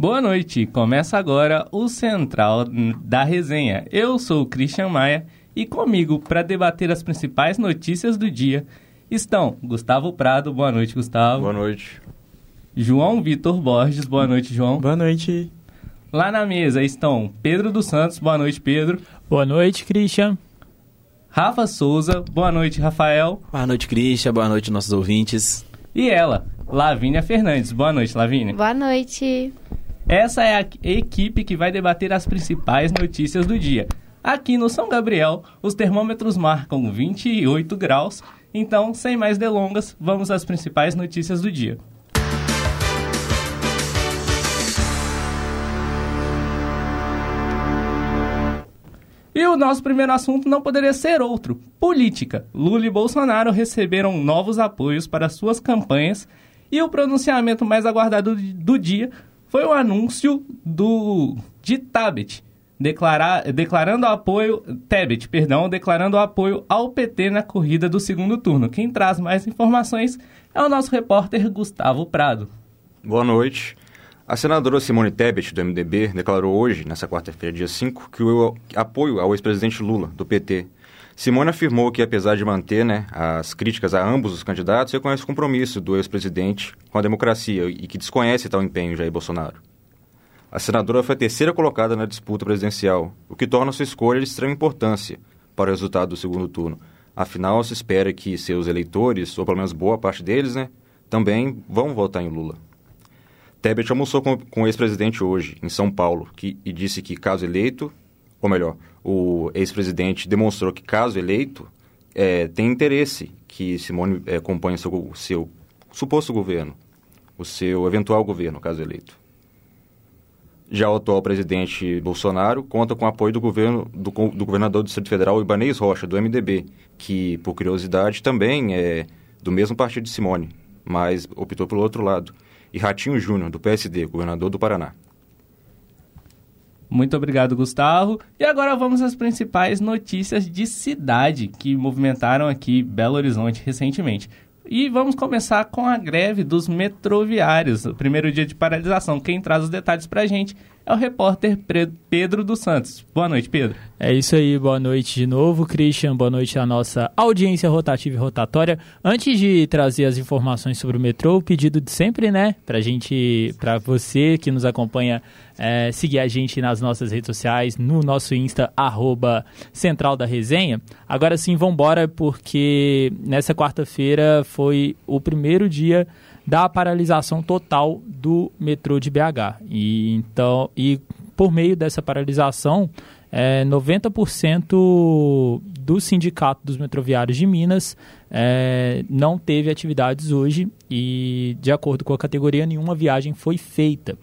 Boa noite, começa agora o Central da Resenha. Eu sou o Christian Maia e comigo para debater as principais notícias do dia estão Gustavo Prado, boa noite, Gustavo. Boa noite. João Vitor Borges, boa noite, João. Boa noite. Lá na mesa estão Pedro dos Santos, boa noite, Pedro. Boa noite, Christian. Rafa Souza, boa noite, Rafael. Boa noite, Christian, boa noite, nossos ouvintes. E ela, Lavínia Fernandes, boa noite, Lavínia. Boa noite. Essa é a equipe que vai debater as principais notícias do dia. Aqui no São Gabriel, os termômetros marcam 28 graus. Então, sem mais delongas, vamos às principais notícias do dia. E o nosso primeiro assunto não poderia ser outro: política. Lula e Bolsonaro receberam novos apoios para suas campanhas e o pronunciamento mais aguardado do dia foi o anúncio do de Tabet, declarar, declarando apoio Tebet, perdão, declarando apoio ao PT na corrida do segundo turno. Quem traz mais informações é o nosso repórter Gustavo Prado. Boa noite. A senadora Simone Tebet, do MDB, declarou hoje, nessa quarta-feira, dia 5, que o apoio ao ex-presidente Lula, do PT. Simone afirmou que, apesar de manter né, as críticas a ambos os candidatos, reconhece o compromisso do ex-presidente com a democracia e que desconhece tal empenho Jair Bolsonaro. A senadora foi a terceira colocada na disputa presidencial, o que torna sua escolha de extrema importância para o resultado do segundo turno. Afinal, se espera que seus eleitores, ou pelo menos boa parte deles, né, também vão votar em Lula. Tebet almoçou com, o ex-presidente hoje, em São Paulo, que, e disse que, caso eleito, ou melhor, o ex-presidente demonstrou que, caso eleito, é, tem interesse que Simone é, acompanhe seu, seu suposto governo, o seu eventual governo, caso eleito. Já o atual presidente Bolsonaro conta com o apoio do, governo, do, do governador do Distrito Federal, Ibanez Rocha, do MDB, que, por curiosidade, também é do mesmo partido de Simone, mas optou pelo outro lado e Ratinho Júnior, do PSD, governador do Paraná. Muito obrigado, Gustavo. E agora vamos às principais notícias de cidade que movimentaram aqui Belo Horizonte recentemente. E vamos começar com a greve dos metroviários, o primeiro dia de paralisação. Quem traz os detalhes para a gente é o repórter Pedro dos Santos. Boa noite, Pedro. É isso aí, boa noite de novo, Christian. Boa noite à nossa audiência rotativa e rotatória. Antes de trazer as informações sobre o metrô, o pedido de sempre, né? Pra gente, pra você que nos acompanha, é, seguir a gente nas nossas redes sociais, no nosso Insta, arroba Central da Resenha. Agora sim, vambora, porque nessa quarta-feira foi o primeiro dia da paralisação total do metrô de BH. E, então, e por meio dessa paralisação, é, 90% do sindicato dos metroviários de Minas é, não teve atividades hoje e, de acordo com a categoria, nenhuma viagem foi feita.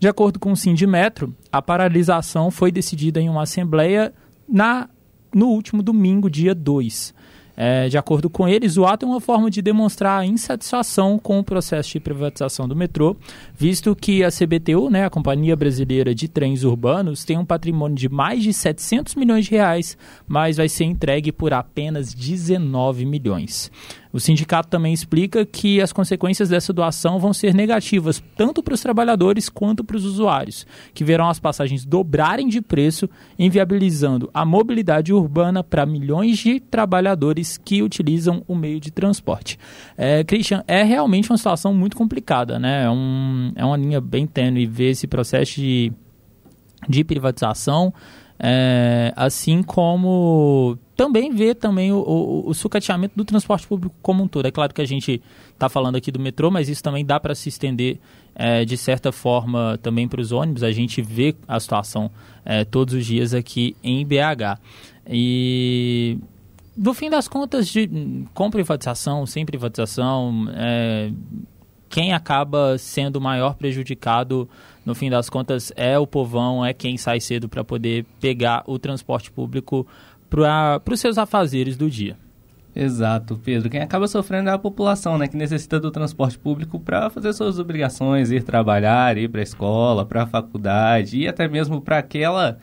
De acordo com o Sindimetro, a paralisação foi decidida em uma assembleia na, no último domingo, dia 2. É, de acordo com eles, o ato é uma forma de demonstrar a insatisfação com o processo de privatização do metrô, visto que a CBTU, né, a Companhia Brasileira de Trens Urbanos, tem um patrimônio de mais de 700 milhões de reais, mas vai ser entregue por apenas 19 milhões. O sindicato também explica que as consequências dessa doação vão ser negativas tanto para os trabalhadores quanto para os usuários, que verão as passagens dobrarem de preço, inviabilizando a mobilidade urbana para milhões de trabalhadores que utilizam o meio de transporte. É, Christian, é realmente uma situação muito complicada, né? É, um, é uma linha bem tênue ver esse processo de, de privatização. É, assim como também ver também o, o, o, sucateamento do transporte público como um todo. É claro que a gente está falando aqui do metrô, mas isso também dá para se estender é, de certa forma também para os ônibus. A gente vê a situação é, todos os dias aqui em BH. E no fim das contas, de, com privatização, sem privatização, é, quem acaba sendo o maior prejudicado no fim das contas é o povão, é quem sai cedo para poder pegar o transporte público para os seus afazeres do dia. Exato, Pedro. Quem acaba sofrendo é a população, né, que necessita do transporte público para fazer suas obrigações, ir trabalhar, ir para a escola, para a faculdade e até mesmo para aquela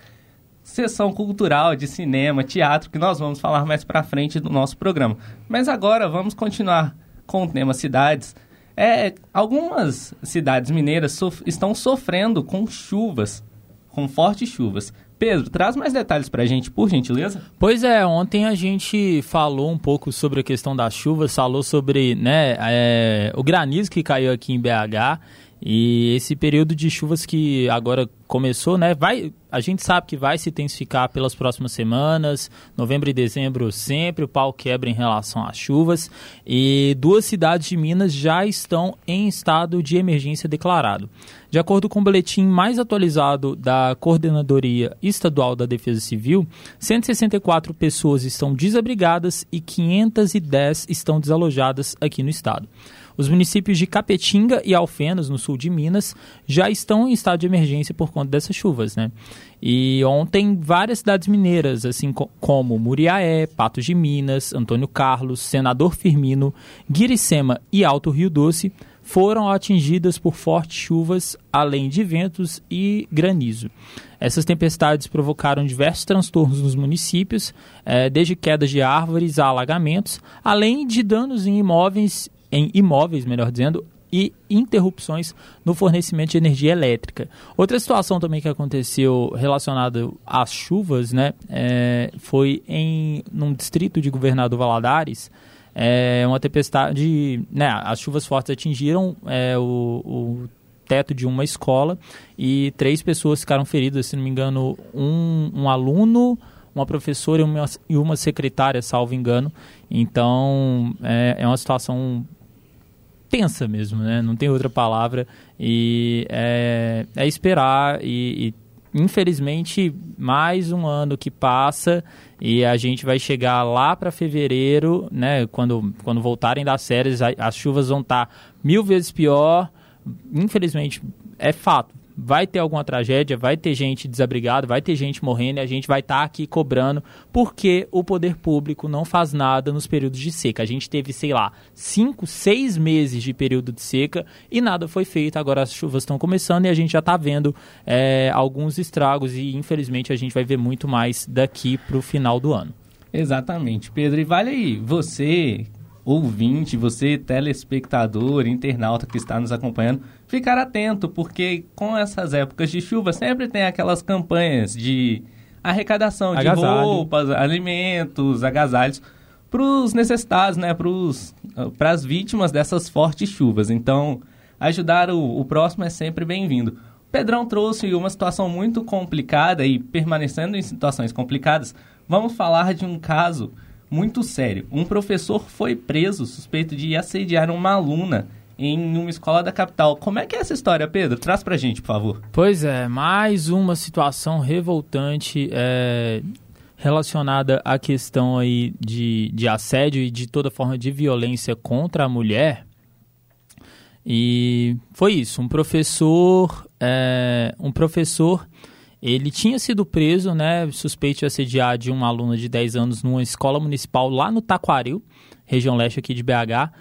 sessão cultural de cinema, teatro que nós vamos falar mais para frente do nosso programa. Mas agora vamos continuar com o tema cidades É, algumas cidades mineiras sof estão sofrendo com chuvas, com fortes chuvas. Pedro, traz mais detalhes para a gente, por gentileza. Pois é, ontem a gente falou um pouco sobre a questão das chuvas, falou sobre né, é, o granizo que caiu aqui em BH e esse período de chuvas que agora começou, né? Vai, a gente sabe que vai se intensificar pelas próximas semanas. Novembro e dezembro sempre o pau quebra em relação às chuvas. E duas cidades de Minas já estão em estado de emergência declarado. De acordo com o boletim mais atualizado da Coordenadoria Estadual da Defesa Civil, 164 pessoas estão desabrigadas e 510 estão desalojadas aqui no estado. Os municípios de Capetinga e Alfenas, no sul de Minas, já estão em estado de emergência por conta dessas chuvas, né? E ontem várias cidades mineiras, assim como Muriaé, Patos de Minas, Antônio Carlos, Senador Firmino, Guiricema e Alto Rio Doce, foram atingidas por fortes chuvas, além de ventos e granizo. Essas tempestades provocaram diversos transtornos nos municípios, eh, desde quedas de árvores a alagamentos, além de danos em imóveis em imóveis, melhor dizendo, e interrupções no fornecimento de energia elétrica. Outra situação também que aconteceu relacionada às chuvas, né, é, foi em num distrito de Governador Valadares, é, uma tempestade, né, as chuvas fortes atingiram é, o, o teto de uma escola e três pessoas ficaram feridas, se não me engano, um, um aluno, uma professora e uma, secretária, salvo engano. Então, é, é uma situação tensa mesmo, né? Não tem outra palavra. E é, é esperar e, e, infelizmente, mais um ano que passa e a gente vai chegar lá para fevereiro, né? Quando, quando voltarem das séries, as chuvas vão estar tá mil vezes pior. Infelizmente, é fato vai ter alguma tragédia, vai ter gente desabrigada, vai ter gente morrendo e a gente vai estar tá aqui cobrando porque o poder público não faz nada nos períodos de seca. A gente teve, sei lá, cinco, seis meses de período de seca e nada foi feito. Agora as chuvas estão começando e a gente já está vendo é, alguns estragos e infelizmente a gente vai ver muito mais daqui para o final do ano. Exatamente, Pedro. E vale aí, você ouvinte, você telespectador, internauta que está nos acompanhando, ficar atento, porque com essas épocas de chuva sempre tem aquelas campanhas de arrecadação Agasalho. de roupas, alimentos, agasalhos para os necessitados, né, para as vítimas dessas fortes chuvas. Então, ajudar o, o próximo é sempre bem-vindo. Pedrão trouxe uma situação muito complicada e permanecendo em situações complicadas, vamos falar de um caso muito sério. Um professor foi preso suspeito de assediar uma aluna em uma escola da capital. Como é que é essa história, Pedro? Traz pra gente, por favor. Pois é, mais uma situação revoltante é, relacionada à questão aí de, de assédio e de toda forma de violência contra a mulher. E foi isso, um professor, é, um professor ele tinha sido preso, né, suspeito de assediar de uma aluna de 10 anos numa escola municipal lá no Taquaril, região leste aqui de BH,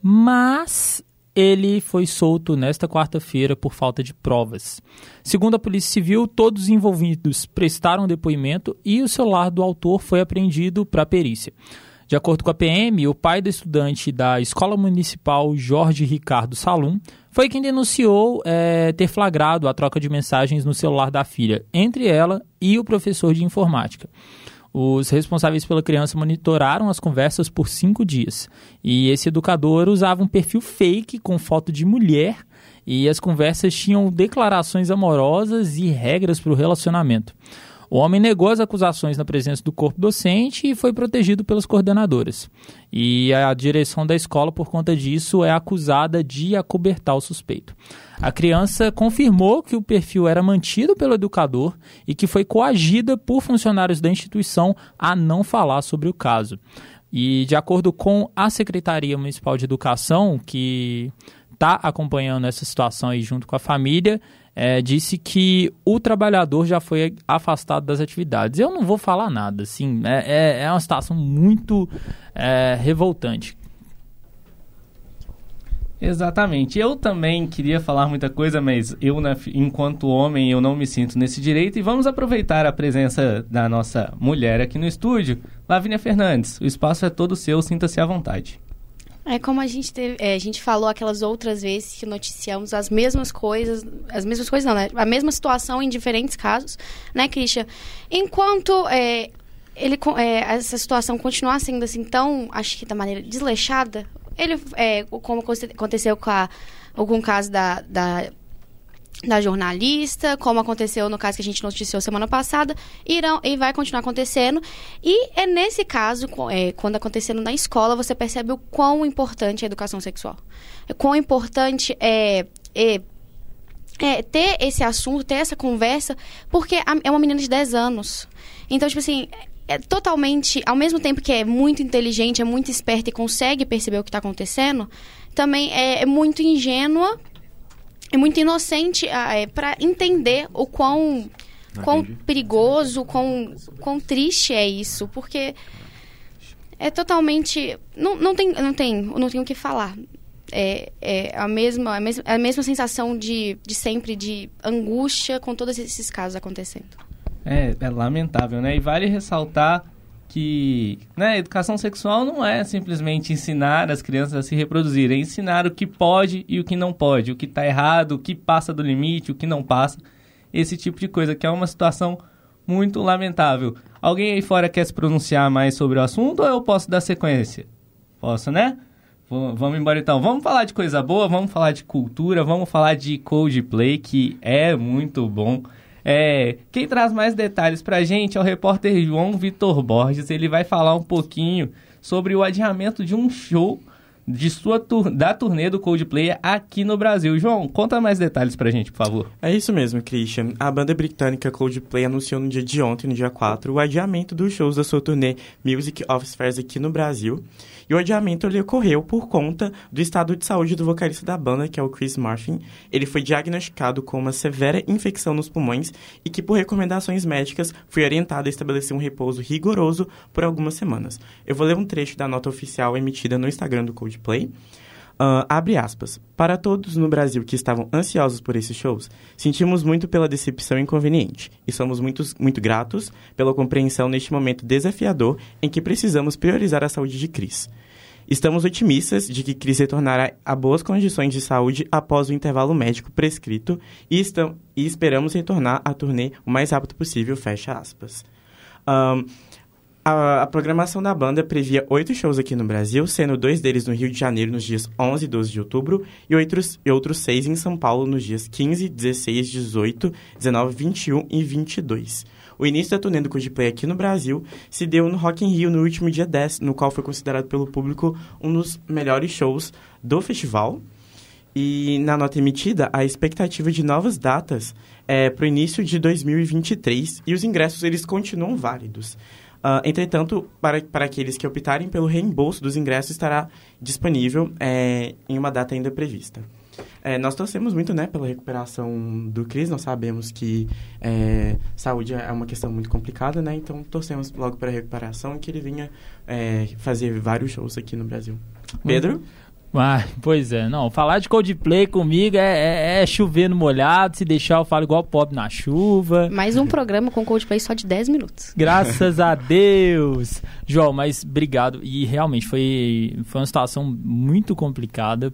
mas ele foi solto nesta quarta-feira por falta de provas. Segundo a Polícia Civil, todos os envolvidos prestaram depoimento e o celular do autor foi apreendido para perícia. De acordo com a PM, o pai do estudante da Escola Municipal Jorge Ricardo Salum foi quem denunciou é, ter flagrado a troca de mensagens no celular da filha entre ela e o professor de informática. Os responsáveis pela criança monitoraram as conversas por cinco dias. E esse educador usava um perfil fake com foto de mulher e as conversas tinham declarações amorosas e regras para o relacionamento. O homem negou as acusações na presença do corpo docente e foi protegido pelas coordenadoras. E a direção da escola, por conta disso, é acusada de acobertar o suspeito. A criança confirmou que o perfil era mantido pelo educador e que foi coagida por funcionários da instituição a não falar sobre o caso. E de acordo com a Secretaria Municipal de Educação, que está acompanhando essa situação aí junto com a família, é, disse que o trabalhador já foi afastado das atividades. Eu não vou falar nada, assim, é, é, é uma situação muito é, revoltante. Exatamente. Eu também queria falar muita coisa, mas eu, enquanto homem, eu não me sinto nesse direito. E vamos aproveitar a presença da nossa mulher aqui no estúdio, Lavínia Fernandes. O espaço é todo seu, sinta-se à vontade. É como a gente teve, é, a gente falou aquelas outras vezes que noticiamos as mesmas coisas, as mesmas coisas não, né? A mesma situação em diferentes casos, né, Christian? Enquanto é, ele, é, essa situação continuar sendo assim tão, acho que da maneira desleixada, ele, é, como aconteceu com, a, o caso da, da da jornalista, como aconteceu no caso que a gente noticiou semana passada, irão, e vai continuar acontecendo. E é nesse caso, é, quando acontecendo na escola, você percebe o quão importante é a educação sexual. O quão importante é, é, é ter esse assunto, ter essa conversa, porque é uma menina de 10 anos. Então, tipo assim, é totalmente, ao mesmo tempo que é muito inteligente, é muito esperta e consegue perceber o que está acontecendo, também é, é muito ingênua é muito inocente ah, é, para entender o quão, quão perigoso, quão, quão triste é isso, porque é totalmente não, não tem não tem não tenho o que falar. É, é a mesma a mesma, a mesma sensação de, de sempre de angústia com todos esses casos acontecendo. É, é lamentável né? E vale ressaltar que né, educação sexual não é simplesmente ensinar as crianças a se reproduzir, é ensinar o que pode e o que não pode, o que está errado, o que passa do limite, o que não passa, esse tipo de coisa, que é uma situação muito lamentável. Alguém aí fora quer se pronunciar mais sobre o assunto ou eu posso dar sequência? Posso, né? V vamos embora então. Vamos falar de coisa boa, vamos falar de cultura, vamos falar de Coldplay, que é muito bom. É, quem traz mais detalhes para a gente é o repórter João Vitor Borges. Ele vai falar um pouquinho sobre o adiamento de um show de sua tur da turnê do Coldplay aqui no Brasil. João, conta mais detalhes pra gente, por favor. É isso mesmo, Christian. A banda britânica Coldplay anunciou no dia de ontem, no dia 4, o adiamento dos shows da sua turnê Music of Spheres aqui no Brasil. E o adiamento ele ocorreu por conta do estado de saúde do vocalista da banda, que é o Chris Martin. Ele foi diagnosticado com uma severa infecção nos pulmões e que, por recomendações médicas, foi orientado a estabelecer um repouso rigoroso por algumas semanas. Eu vou ler um trecho da nota oficial emitida no Instagram do Coldplay. Uh, abre aspas. Para todos no Brasil que estavam ansiosos por esses shows, sentimos muito pela decepção inconveniente e somos muito, muito gratos pela compreensão neste momento desafiador em que precisamos priorizar a saúde de Cris. Estamos otimistas de que Cris retornará a boas condições de saúde após o intervalo médico prescrito e, estamos, e esperamos retornar à turnê o mais rápido possível, fecha aspas. Um, a, a, programação da banda previa oito shows aqui no Brasil, sendo dois deles no Rio de Janeiro nos dias 11 e 12 de outubro e outros, e outros seis em São Paulo nos dias 15, 16, 18, 19, 21 e 22. O início da turnê do Coldplay aqui no Brasil se deu no Rock in Rio no último dia 10, no qual foi considerado pelo público um dos melhores shows do festival. E na nota emitida, a expectativa de novas datas é para o início de 2023 e os ingressos eles continuam válidos. Uh, entretanto, para, para aqueles que optarem pelo reembolso dos ingressos, estará disponível é, em uma data ainda prevista. É, nós torcemos muito né, pela recuperação do Cris, nós sabemos que é, saúde é uma questão muito complicada, né? Então torcemos logo para a recuperação e que ele venha é, fazer vários shows aqui no Brasil. Pedro? Uhum. Pois é, não. Falar de Coldplay comigo é, é, é chover no molhado, se deixar eu falo igual pobre na chuva. Mais um programa com Coldplay só de 10 minutos. Graças a Deus! João, mas obrigado. E realmente foi, foi uma situação muito complicada.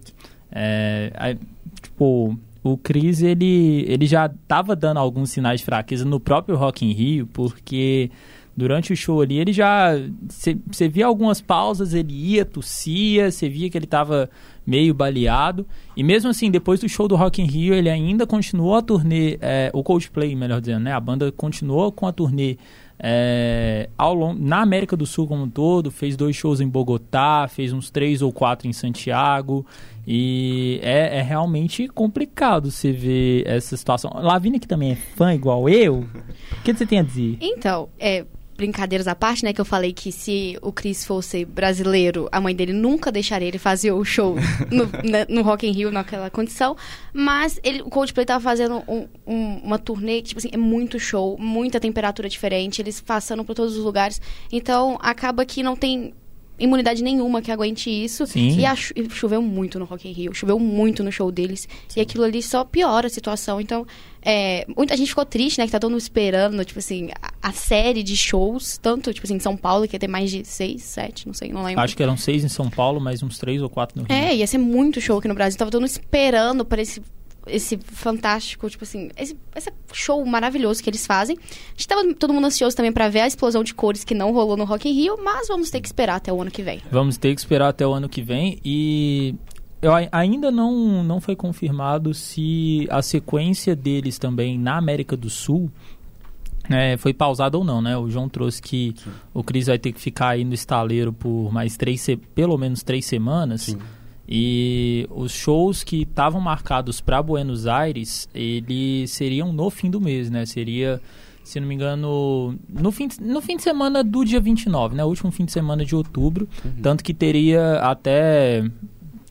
É, tipo, o Cris, ele, ele já estava dando alguns sinais de fraqueza no próprio Rock in Rio, porque durante o show ali, ele já. Você via algumas pausas, ele ia, tossia, você via que ele estava meio baleado. E mesmo assim, depois do show do Rock in Rio, ele ainda continuou a turnê, é, o Coldplay, melhor dizendo, né? A banda continuou com a turnê é, ao long, na América do Sul como um todo, fez dois shows em Bogotá, fez uns três ou quatro em Santiago. E é, é realmente complicado você ver essa situação. Lavínia, que também é fã igual eu, o que você tem a dizer? Então, é, brincadeiras à parte, né? Que eu falei que se o Chris fosse brasileiro, a mãe dele nunca deixaria ele fazer o show no, né, no Rock in Rio naquela condição. Mas ele, o Coldplay tava fazendo um, um, uma turnê que, tipo assim, é muito show, muita temperatura diferente, eles passando por todos os lugares. Então, acaba que não tem imunidade nenhuma que aguente isso. Sim. E, a e choveu muito no Rock in Rio, choveu muito no show deles. E aquilo ali só piora a situação. Então, é, muita gente ficou triste, né? Que tá todo mundo esperando, tipo assim, a, a série de shows. Tanto, tipo assim, em São Paulo, que ia ter mais de seis, sete, não sei, não lembro. Acho que eram seis em São Paulo, mais uns três ou quatro no Rio. É, ia ser muito show aqui no Brasil. Tava todo mundo esperando para esse, esse fantástico, tipo assim, esse, esse show maravilhoso que eles fazem. A gente tava todo mundo ansioso também pra ver a explosão de cores que não rolou no Rock in Rio, mas vamos ter que esperar até o ano que vem. Vamos ter que esperar até o ano que vem e eu ai- ainda não, não foi confirmado se a sequência deles também na América do Sul né, foi pausada ou não, né? O João trouxe que o Cris vai ter que ficar aí no estaleiro por mais três, se- pelo menos três semanas. Sim. E os shows que estavam marcados para Buenos Aires, eles seriam no fim do mês, né? Seria, se não me engano, no fim, de- no fim de semana do dia 29, né? O último fim de semana de outubro. Tanto que teria até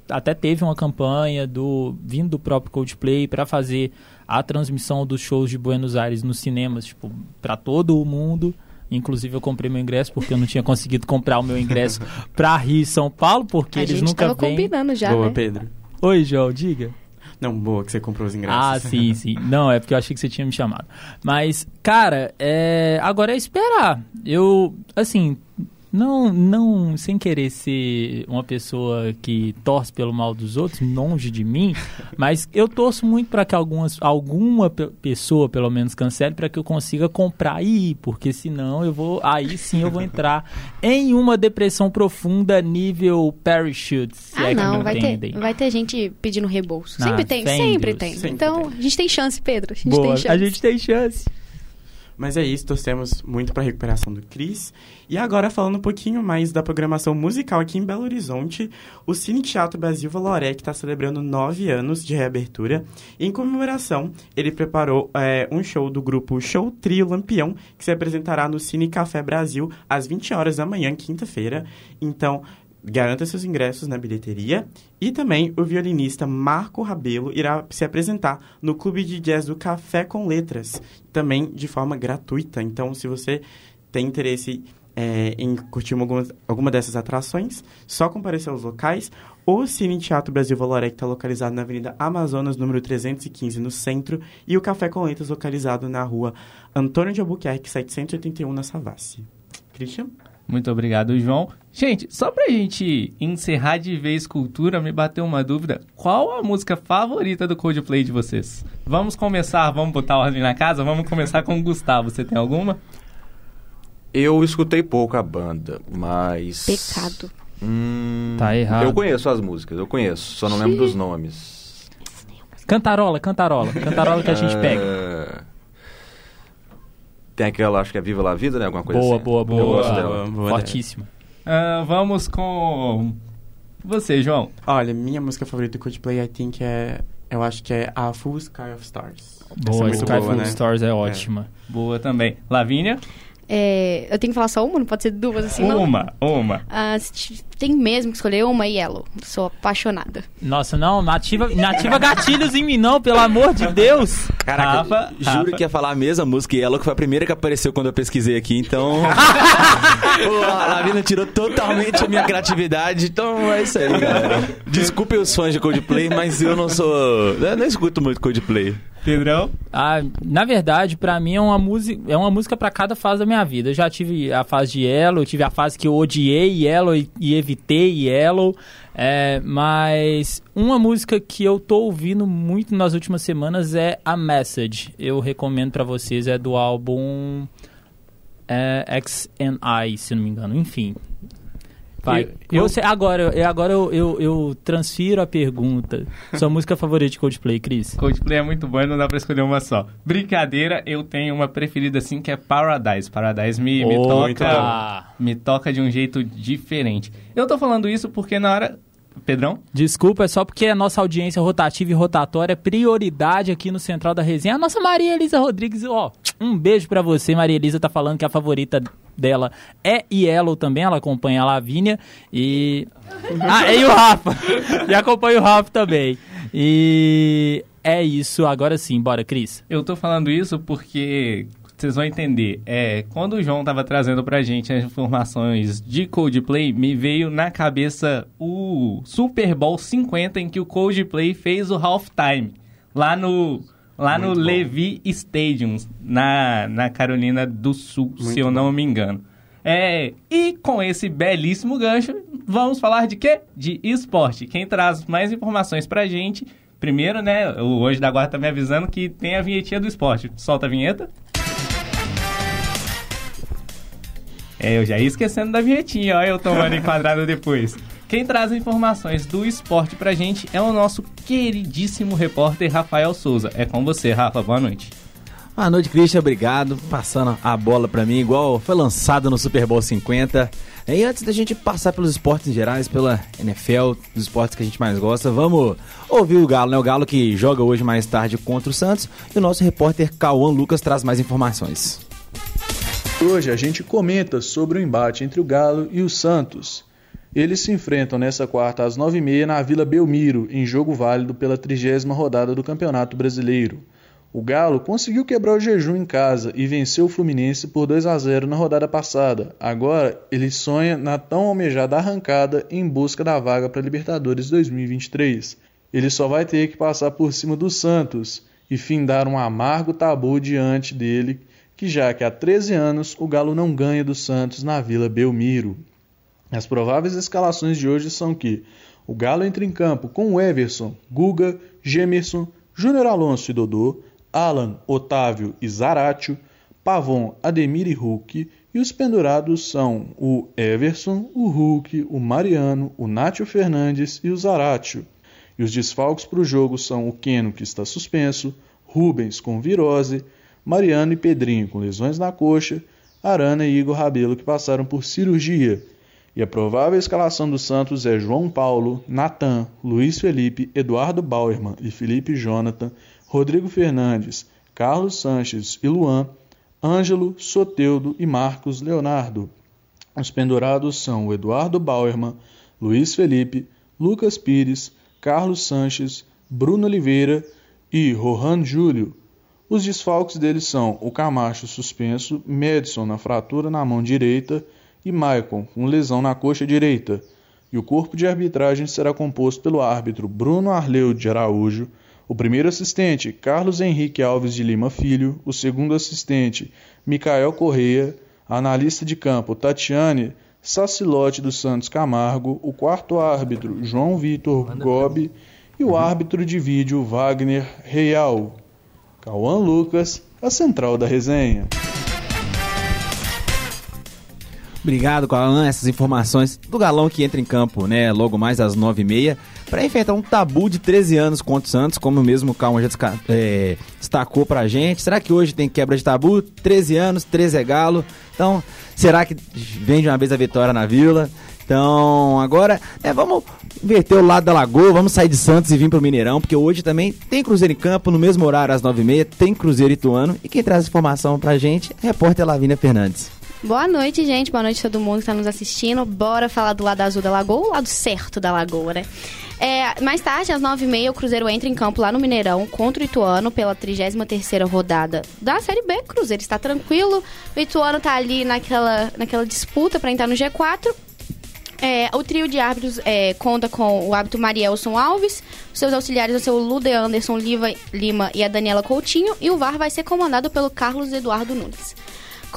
até teve uma campanha do vindo do próprio Coldplay para fazer a transmissão dos shows de Buenos Aires nos cinemas, tipo, para todo o mundo. Inclusive eu comprei meu ingresso porque eu não tinha conseguido comprar o meu ingresso para Rio e São Paulo, porque a eles gente nunca tava vêm. combinando já, boa, né? Pedro. Oi, João, diga. Não, boa que você comprou os ingressos. Ah, sim, sim. Não, é porque eu achei que você tinha me chamado. Mas, cara, é... agora é esperar. Eu, assim, não, não, sem querer ser uma pessoa que torce pelo mal dos outros, longe de mim, mas eu torço muito para que algumas, alguma pe- pessoa, pelo menos, cancele para que eu consiga comprar e ir, porque senão eu vou, aí sim eu vou entrar em uma depressão profunda nível parachute, se Ah, é que não, me vai ter, entendem. vai ter gente pedindo reembolso. Ah, sempre tem, sempre Deus. tem. Sempre então, tem. a gente tem chance, Pedro. A gente Boa, tem chance. a gente tem chance. Mas é isso, torcemos muito para a recuperação do Cris. E agora, falando um pouquinho mais da programação musical aqui em Belo Horizonte, o Cine Teatro Brasil Valorec está celebrando nove anos de reabertura. Em comemoração, ele preparou é, um show do grupo Show Trio Lampião, que se apresentará no Cine Café Brasil às 20 horas da manhã, quinta-feira. Então, garanta seus ingressos na bilheteria. E também o violinista Marco Rabelo irá se apresentar no Clube de Jazz do Café com Letras, também de forma gratuita. Então, se você tem interesse é, em curtir algumas, alguma dessas atrações, só comparecer aos locais. O Cine Teatro Brasil Valorec está localizado na Avenida Amazonas, número 315, no centro, e o Café com Letras localizado na rua Antônio de Albuquerque, 781, na Savassi. Christian? Muito obrigado, João. Gente, só pra gente encerrar de vez cultura, me bateu uma dúvida. Qual a música favorita do Coldplay de vocês? Vamos começar, vamos botar ordem na casa? Vamos começar com o Gustavo. Você tem alguma? Eu escutei pouco a banda, mas... Pecado. Hum, Tá errado. Eu conheço as músicas, eu conheço, só não lembro dos nomes. Cantarola, cantarola. Cantarola que a gente pega. Ah, Tem aquela, acho que é Viva La Vida, né? Alguma coisa Boa, assim. boa, Eu boa. gosto dela. boa Fortíssima. Ah, vamos com você, João. Olha, minha música favorita do Coldplay, I think, é... Eu acho que é A Full Sky of Stars. Essa é Boa, Sky boa, Full né? Stars é ótima. Boa também. Lavínia? É, eu tenho que falar só uma? Não pode ser duas assim, não? uma, uma. Ah, tem mesmo que escolher uma Yellow. Sou apaixonada. Nossa, não, nativa, nativa gatilhos em mim não, pelo amor de Deus. Caraca, Rafa, juro Rafa. que ia falar a mesma música e ela que foi a primeira que apareceu quando eu pesquisei aqui, então. Pô, a Lavina tirou totalmente a minha criatividade, então é isso aí, galera. Desculpem os fãs de Coldplay, mas eu não sou. Eu não escuto muito Coldplay. Pedrão? Ah, na verdade, pra mim é uma música, é uma música para cada fase da minha vida. Eu já tive a fase de Yellow, tive a fase que eu odiei Yellow e, e evitei Yellow. É, mas uma música que eu tô ouvindo muito nas últimas semanas é a Message. Eu recomendo pra vocês, é do álbum é, X and I, se não me engano. Enfim. Vai. Eu- Eu, agora, eu, agora eu, eu, eu transfiro a pergunta. Sua música favorita de Coldplay, Cris? Coldplay é muito bom e não dá pra escolher uma só. Brincadeira, eu tenho uma preferida assim que é Paradise. Paradise me, me Muito toca. Me toca de um jeito diferente. Eu tô falando isso porque na hora. Pedrão? Desculpa, é só porque a nossa audiência rotativa e rotatória é prioridade aqui no Central da Resenha. A nossa Maria Elisa Rodrigues, ó, um beijo pra você. Maria Elisa tá falando que a favorita dela é Yellow também, ela acompanha a Lavínia e... Ah, e o Rafa! E acompanha o Rafa também. E é isso, agora sim, bora, Cris. Eu tô falando isso porque vocês vão entender. É, quando o João tava trazendo pra gente as informações de Coldplay, me veio na cabeça o Super Bowl 50 em que o Coldplay fez o halftime lá no lá no Muito bom. Levi Stadium, na, na Carolina do Sul, se eu não me engano. É, e com esse belíssimo gancho, vamos falar de quê? De esporte. Quem traz mais informações pra gente, primeiro, né, o Hoje da Guarda tá me avisando que tem a vinhetinha do esporte. Solta a vinheta. É, eu já ia esquecendo da vinhetinha, ó, eu tomando enquadrado depois. Quem traz informações do esporte pra gente é o nosso queridíssimo repórter Rafael Souza. É com você, Rafa, boa noite. Boa noite, Christian. Obrigado. Passando a bola pra mim, igual foi lançado no Super Bowl 50. E antes da gente passar pelos esportes em gerais, pela NFL, dos esportes que a gente mais gosta, vamos ouvir o Galo, né? O Galo que joga hoje mais tarde contra o Santos. E o nosso repórter Cauã Lucas traz mais informações. Hoje a gente comenta sobre o embate entre o Galo e o Santos. Eles se enfrentam nessa quarta às 9h30 na Vila Belmiro, em jogo válido pela trigésima rodada do Campeonato Brasileiro. O Galo conseguiu quebrar o jejum em casa e venceu o Fluminense por 2 a 0 na rodada passada. Agora, ele sonha na tão almejada arrancada em busca da vaga para Libertadores 2023. Ele só vai ter que passar por cima do Santos e findar um amargo tabu diante dele, que já que há 13 anos o Galo não ganha do Santos na Vila Belmiro. As prováveis escalações de hoje são que o Galo entra em campo com Everson, Guga, Gemerson, Júnior Alonso e Dodô, Alan, Otávio e Zaratio, Pavon, Ademir e Hulk, e os pendurados são o Everson, o Hulk, o Mariano, o Nátio Fernandes e o Zaratio. E os desfalques para o jogo são o Keno, que está suspenso, Rubens com virose, Mariano e Pedrinho com lesões na coxa, Arana e Igor Rabelo que passaram por cirurgia. E a provável escalação do Santos é João Paulo, Natan, Luiz Felipe, Eduardo Bauerman e Felipe Jonathan, Rodrigo Fernandes, Carlos Sanches e Luan, Ângelo, Soteudo e Marcos Leonardo. Os pendurados são Eduardo Bauerman, Luiz Felipe, Lucas Pires, Carlos Sanches, Bruno Oliveira e Rohan Júlio. Os desfalques deles são o Camacho suspenso, Madison na fratura na mão direita e Maicon com lesão na coxa direita. E o corpo de arbitragem será composto pelo árbitro Bruno Arleu de Araújo, o primeiro assistente Carlos Henrique Alves de Lima Filho, o segundo assistente Micael Correia, a analista de campo Tatiane Sacilote dos Santos Camargo, o quarto árbitro João Vitor Gobi e o árbitro de vídeo Wagner Real. Cauã Lucas, a central da resenha. Obrigado, Cauã, essas informações do Galão que entra em campo, né, logo mais às 9h30, para enfrentar um tabu de 13 anos contra o Santos, como mesmo o Cauã já é, destacou pra gente. Será que hoje tem quebra de tabu? 13 anos, 13 é Galo. Então, será que vem de uma vez a vitória na Vila? Então, agora, é, vamos inverter o lado da Lagoa, vamos sair de Santos e vir pro Mineirão, porque hoje também tem Cruzeiro em campo, no mesmo horário, às 9h30, tem Cruzeiro Ituano, e quem traz informação pra gente é a repórter Lavínia Fernandes. Boa noite, gente. Boa noite a todo mundo que está nos assistindo. Bora falar do lado azul da lagoa, o lado certo da lagoa, né? É, mais tarde, às 9h30, o Cruzeiro entra em campo lá no Mineirão contra o Ituano pela 33ª rodada da Série B. Cruzeiro está tranquilo. O Ituano tá ali naquela, naquela disputa para entrar no G4. É, o trio de árbitros é, conta com o árbitro Marielson Alves, seus auxiliares vão ser o Lude Anderson Liva- Lima e a Daniela Coutinho, e o VAR vai ser comandado pelo Carlos Eduardo Nunes.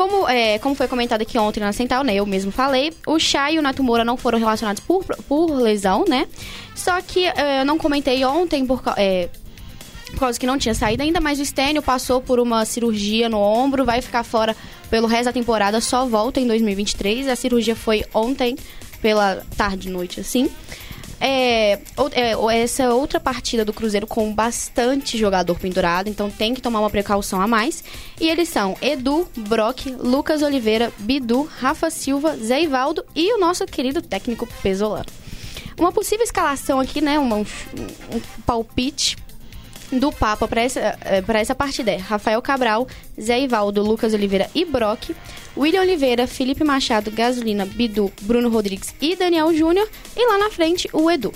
Como, é, como foi comentado aqui ontem na Central, né? Eu mesmo falei, o Chay e o Natumura não foram relacionados por, por lesão, né? Só que é, eu não comentei ontem por, é, por causa que não tinha saído ainda, mas o Stênio passou por uma cirurgia no ombro, vai ficar fora pelo resto da temporada, só volta em 2023. A cirurgia foi ontem, pela tarde noite, assim. É, é, essa outra partida do Cruzeiro com bastante jogador pendurado, então tem que tomar uma precaução a mais. E eles são Edu, Brock, Lucas Oliveira, Bidu, Rafa Silva, Zé Ivaldo e o nosso querido técnico Pesolano. Uma possível escalação aqui, né? um, um palpite do Papa para essa, eh, pra essa partida é Rafael Cabral, Zé Ivaldo, Lucas Oliveira e Brock, William Oliveira, Felipe Machado, Gasolina, Bidu, Bruno Rodrigues e Daniel Júnior, e lá na frente o Edu.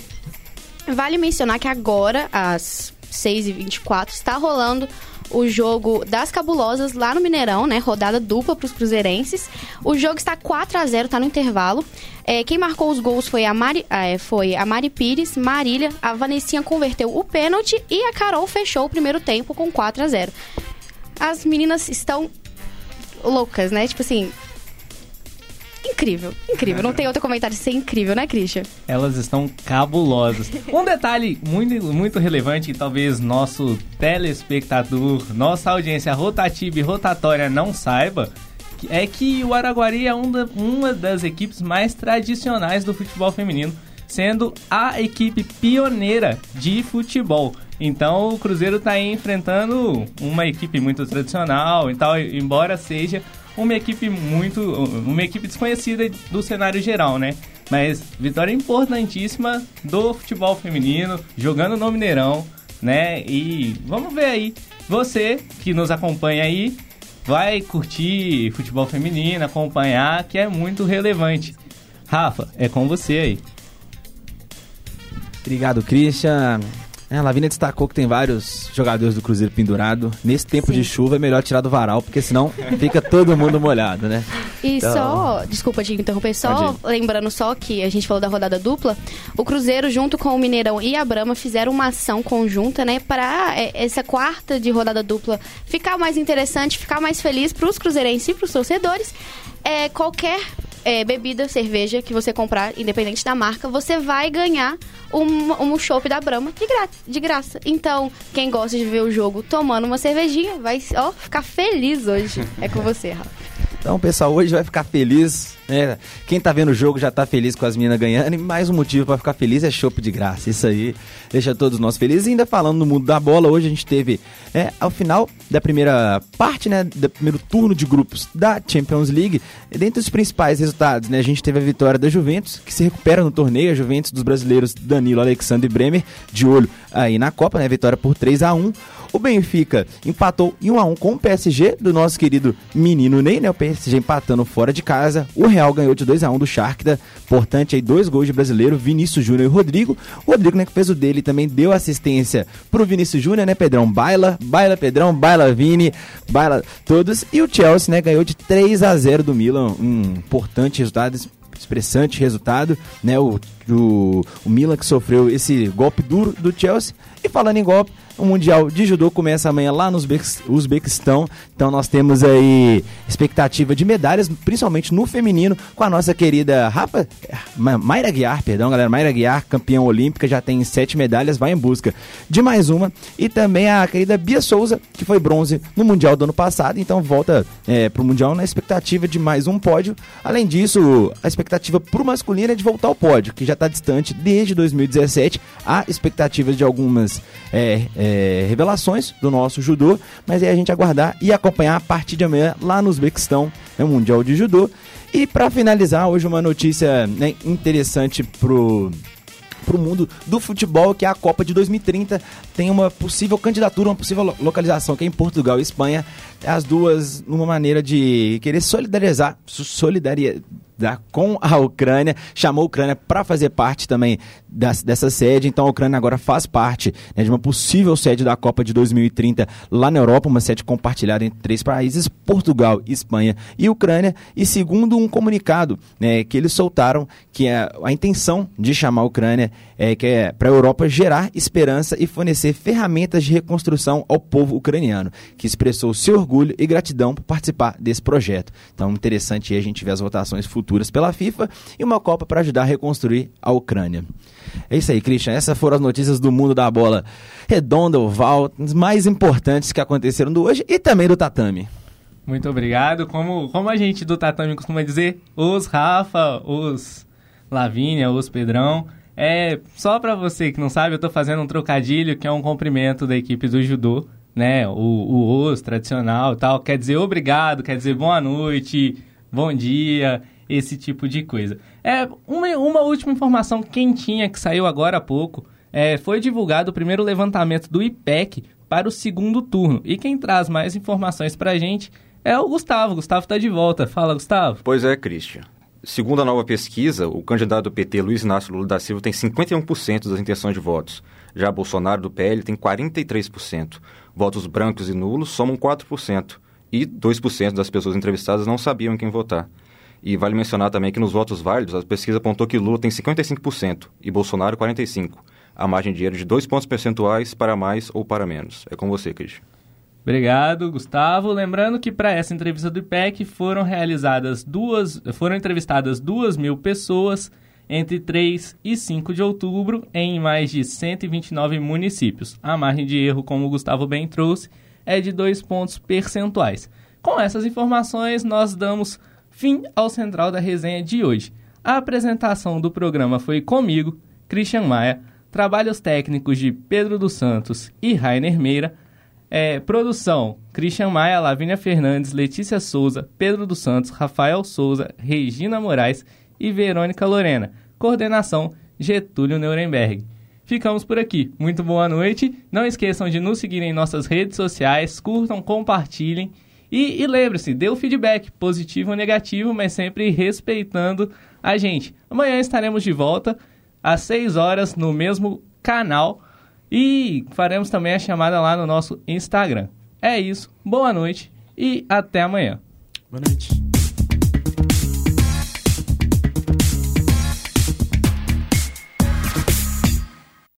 Vale mencionar que agora, às 6h24, está rolando o jogo das cabulosas lá no Mineirão, né? Rodada dupla para os cruzeirenses. O jogo está 4 a 0 tá no intervalo. É, quem marcou os gols foi a, Mari, é, foi a Mari Pires, Marília, a Vanessinha converteu o pênalti e a Carol fechou o primeiro tempo com 4 a 0 As meninas estão loucas, né? Tipo assim, incrível, incrível. Não tem outro comentário ser incrível, né, Christian? Elas estão cabulosas. Um detalhe muito, muito relevante que talvez nosso telespectador, nossa audiência rotativa e rotatória não saiba é que o Araguari é um da, uma das equipes mais tradicionais do futebol feminino, sendo a equipe pioneira de futebol. Então o Cruzeiro está enfrentando uma equipe muito tradicional e tal, embora seja uma equipe muito. uma equipe desconhecida do cenário geral, né? Mas vitória importantíssima do futebol feminino, jogando no Mineirão, né? E vamos ver aí. Você que nos acompanha aí, vai curtir futebol feminino, acompanhar, que é muito relevante. Rafa, é com você aí. Obrigado, Christian. É, a Lavínia destacou que tem vários jogadores do Cruzeiro pendurado. Nesse tempo Sim. de chuva é melhor tirar do varal, porque senão fica todo mundo molhado, né? E então... só, desculpa te interromper, só lembrando só que a gente falou da rodada dupla, o Cruzeiro junto com o Mineirão e a Brama fizeram uma ação conjunta, né, para é, essa quarta de rodada dupla ficar mais interessante, ficar mais feliz para os cruzeirenses e para os torcedores. É, qualquer é, bebida, cerveja que você comprar, independente da marca, você vai ganhar um, um chopp da Brahma de, gra de graça. Então, quem gosta de ver o jogo tomando uma cervejinha, vai ó, ficar feliz hoje. É com você, Rafa. Então, pessoal, hoje vai ficar feliz é, quem tá vendo o jogo já tá feliz com as meninas ganhando e mais um motivo para ficar feliz é chopp de graça. Isso aí deixa todos nós felizes. E ainda falando no mundo da bola, hoje a gente teve, é, ao final da primeira parte, né, do primeiro turno de grupos da Champions League, dentre os principais resultados, né, a gente teve a vitória da Juventus, que se recupera no torneio, a Juventus dos brasileiros Danilo, Alexandre e Bremer, de olho aí na Copa, né, vitória por 3 a 1 o Benfica empatou em 1 a 1 com o PSG do nosso querido menino Ney, né? O PSG empatando fora de casa. O Real ganhou de 2 a 1 do Shakhtar. Portante aí dois gols de brasileiro, Vinícius Júnior e Rodrigo. O Rodrigo, né, que fez o dele, também deu assistência pro Vinícius Júnior, né, Pedrão? Baila, baila Pedrão, baila Vini, baila todos. E o Chelsea, né, ganhou de 3 a 0 do Milan. Um importante resultado expressante resultado, né? O, o, o Milan que sofreu esse golpe duro do Chelsea. E falando em golpe, o Mundial de Judô começa amanhã lá no Uzbequistão. Então nós temos aí expectativa de medalhas, principalmente no feminino, com a nossa querida Rafa, Mayra Guiar, perdão, galera. Mayra Guiar, campeã olímpica, já tem sete medalhas, vai em busca de mais uma. E também a querida Bia Souza, que foi bronze no Mundial do ano passado. Então volta é, para o Mundial na expectativa de mais um pódio. Além disso, a expectativa para o masculino é de voltar ao pódio, que já está distante desde 2017. Há expectativas de algumas. É, é, revelações do nosso judô, mas é a gente aguardar e acompanhar a partir de amanhã lá no Uzbequistão, é o Mundial de Judô. E para finalizar, hoje uma notícia né, interessante pro para o mundo do futebol, que é a Copa de 2030. Tem uma possível candidatura, uma possível localização que é em Portugal e Espanha. As duas numa maneira de querer solidarizar, solidariedade da, com a Ucrânia, chamou a Ucrânia para fazer parte também dessa sede. Então a Ucrânia agora faz parte né, de uma possível sede da Copa de 2030 lá na Europa, uma sede compartilhada entre três países: Portugal, Espanha e Ucrânia. E segundo um comunicado né, que eles soltaram, que é a intenção de chamar a Ucrânia é que é para a Europa gerar esperança e fornecer ferramentas de reconstrução ao povo ucraniano, que expressou seu orgulho e gratidão por participar desse projeto. Então interessante a gente ver as votações futuras futuras pela FIFA e uma Copa para ajudar a reconstruir a Ucrânia. É isso aí, Christian. Essas foram as notícias do mundo da bola redonda, oval, as mais importantes que aconteceram do hoje e também do tatame. Muito obrigado. Como, como a gente do tatame costuma dizer, os Rafa, os Lavínia, os Pedrão. É, só para você que não sabe, eu tô fazendo um trocadilho que é um cumprimento da equipe do judô, né? O, o os tradicional tal. Quer dizer obrigado, quer dizer boa noite, bom dia esse tipo de coisa. É, uma, uma última informação quentinha que saiu agora há pouco. É, foi divulgado o primeiro levantamento do IPEC para o segundo turno. E quem traz mais informações para a gente é o Gustavo. Gustavo está de volta. Fala, Gustavo. Pois é, Christian. Segundo a nova pesquisa, o candidato do PT, Luiz Inácio Lula da Silva, tem 51% das intenções de votos. Já Bolsonaro, do PL, tem 43%. votos brancos e nulos somam 4%, e 2% das pessoas entrevistadas não sabiam quem votar. E vale mencionar também que nos votos válidos, a pesquisa apontou que Lula tem 55% e Bolsonaro 45%. A margem de erro de dois pontos percentuais para mais ou para menos. É com você, Cris. Obrigado, Gustavo. Lembrando que para essa entrevista do IPEC foram realizadas duas, foram entrevistadas duas mil pessoas entre 3 e 5 de outubro em mais de 129 municípios. A margem de erro, como o Gustavo bem trouxe, é de dois pontos percentuais. Com essas informações, nós damos fim ao central da resenha de hoje. A apresentação do programa foi comigo, Christian Maia, trabalhos técnicos de Pedro dos Santos e Rainer Meira, é, produção Christian Maia, Lavínia Fernandes, Letícia Souza, Pedro dos Santos, Rafael Souza, Regina Moraes e Verônica Lorena. Coordenação Getúlio Nuremberg. Ficamos por aqui. Muito boa noite. Não esqueçam de nos seguir em nossas redes sociais, curtam, compartilhem e, e lembre-se, dê o feedback, positivo ou negativo, mas sempre respeitando a gente. Amanhã estaremos de volta às 6 horas no mesmo canal e faremos também a chamada lá no nosso Instagram. É isso, boa noite e até amanhã. Boa noite.